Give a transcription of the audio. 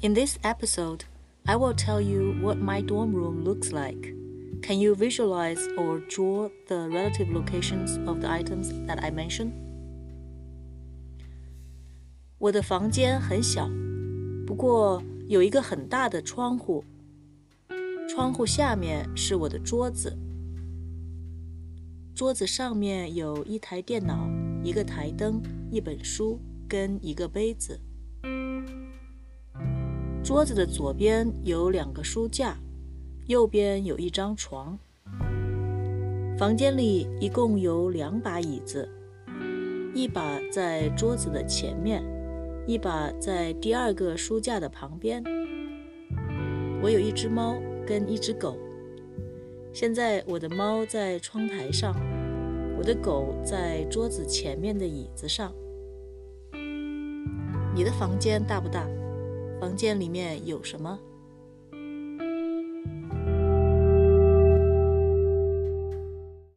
In this episode, I will tell you what my dorm room looks like. Can you visualize or draw the relative locations of the items that I mentioned? 我的房间很小，不过有一个很大的窗户。窗户下面是我的桌子，桌子上面有一台电脑、一个台灯、一本书跟一个杯子。 桌子的左边有两个书架，右边有一张床。房间里一共有两把椅子，一把在桌子的前面，一把在第二个书架的旁边。我有一只猫跟一只狗。现在我的猫在窗台上，我的狗在桌子前面的椅子上。你的房间大不大？房间里面有什么？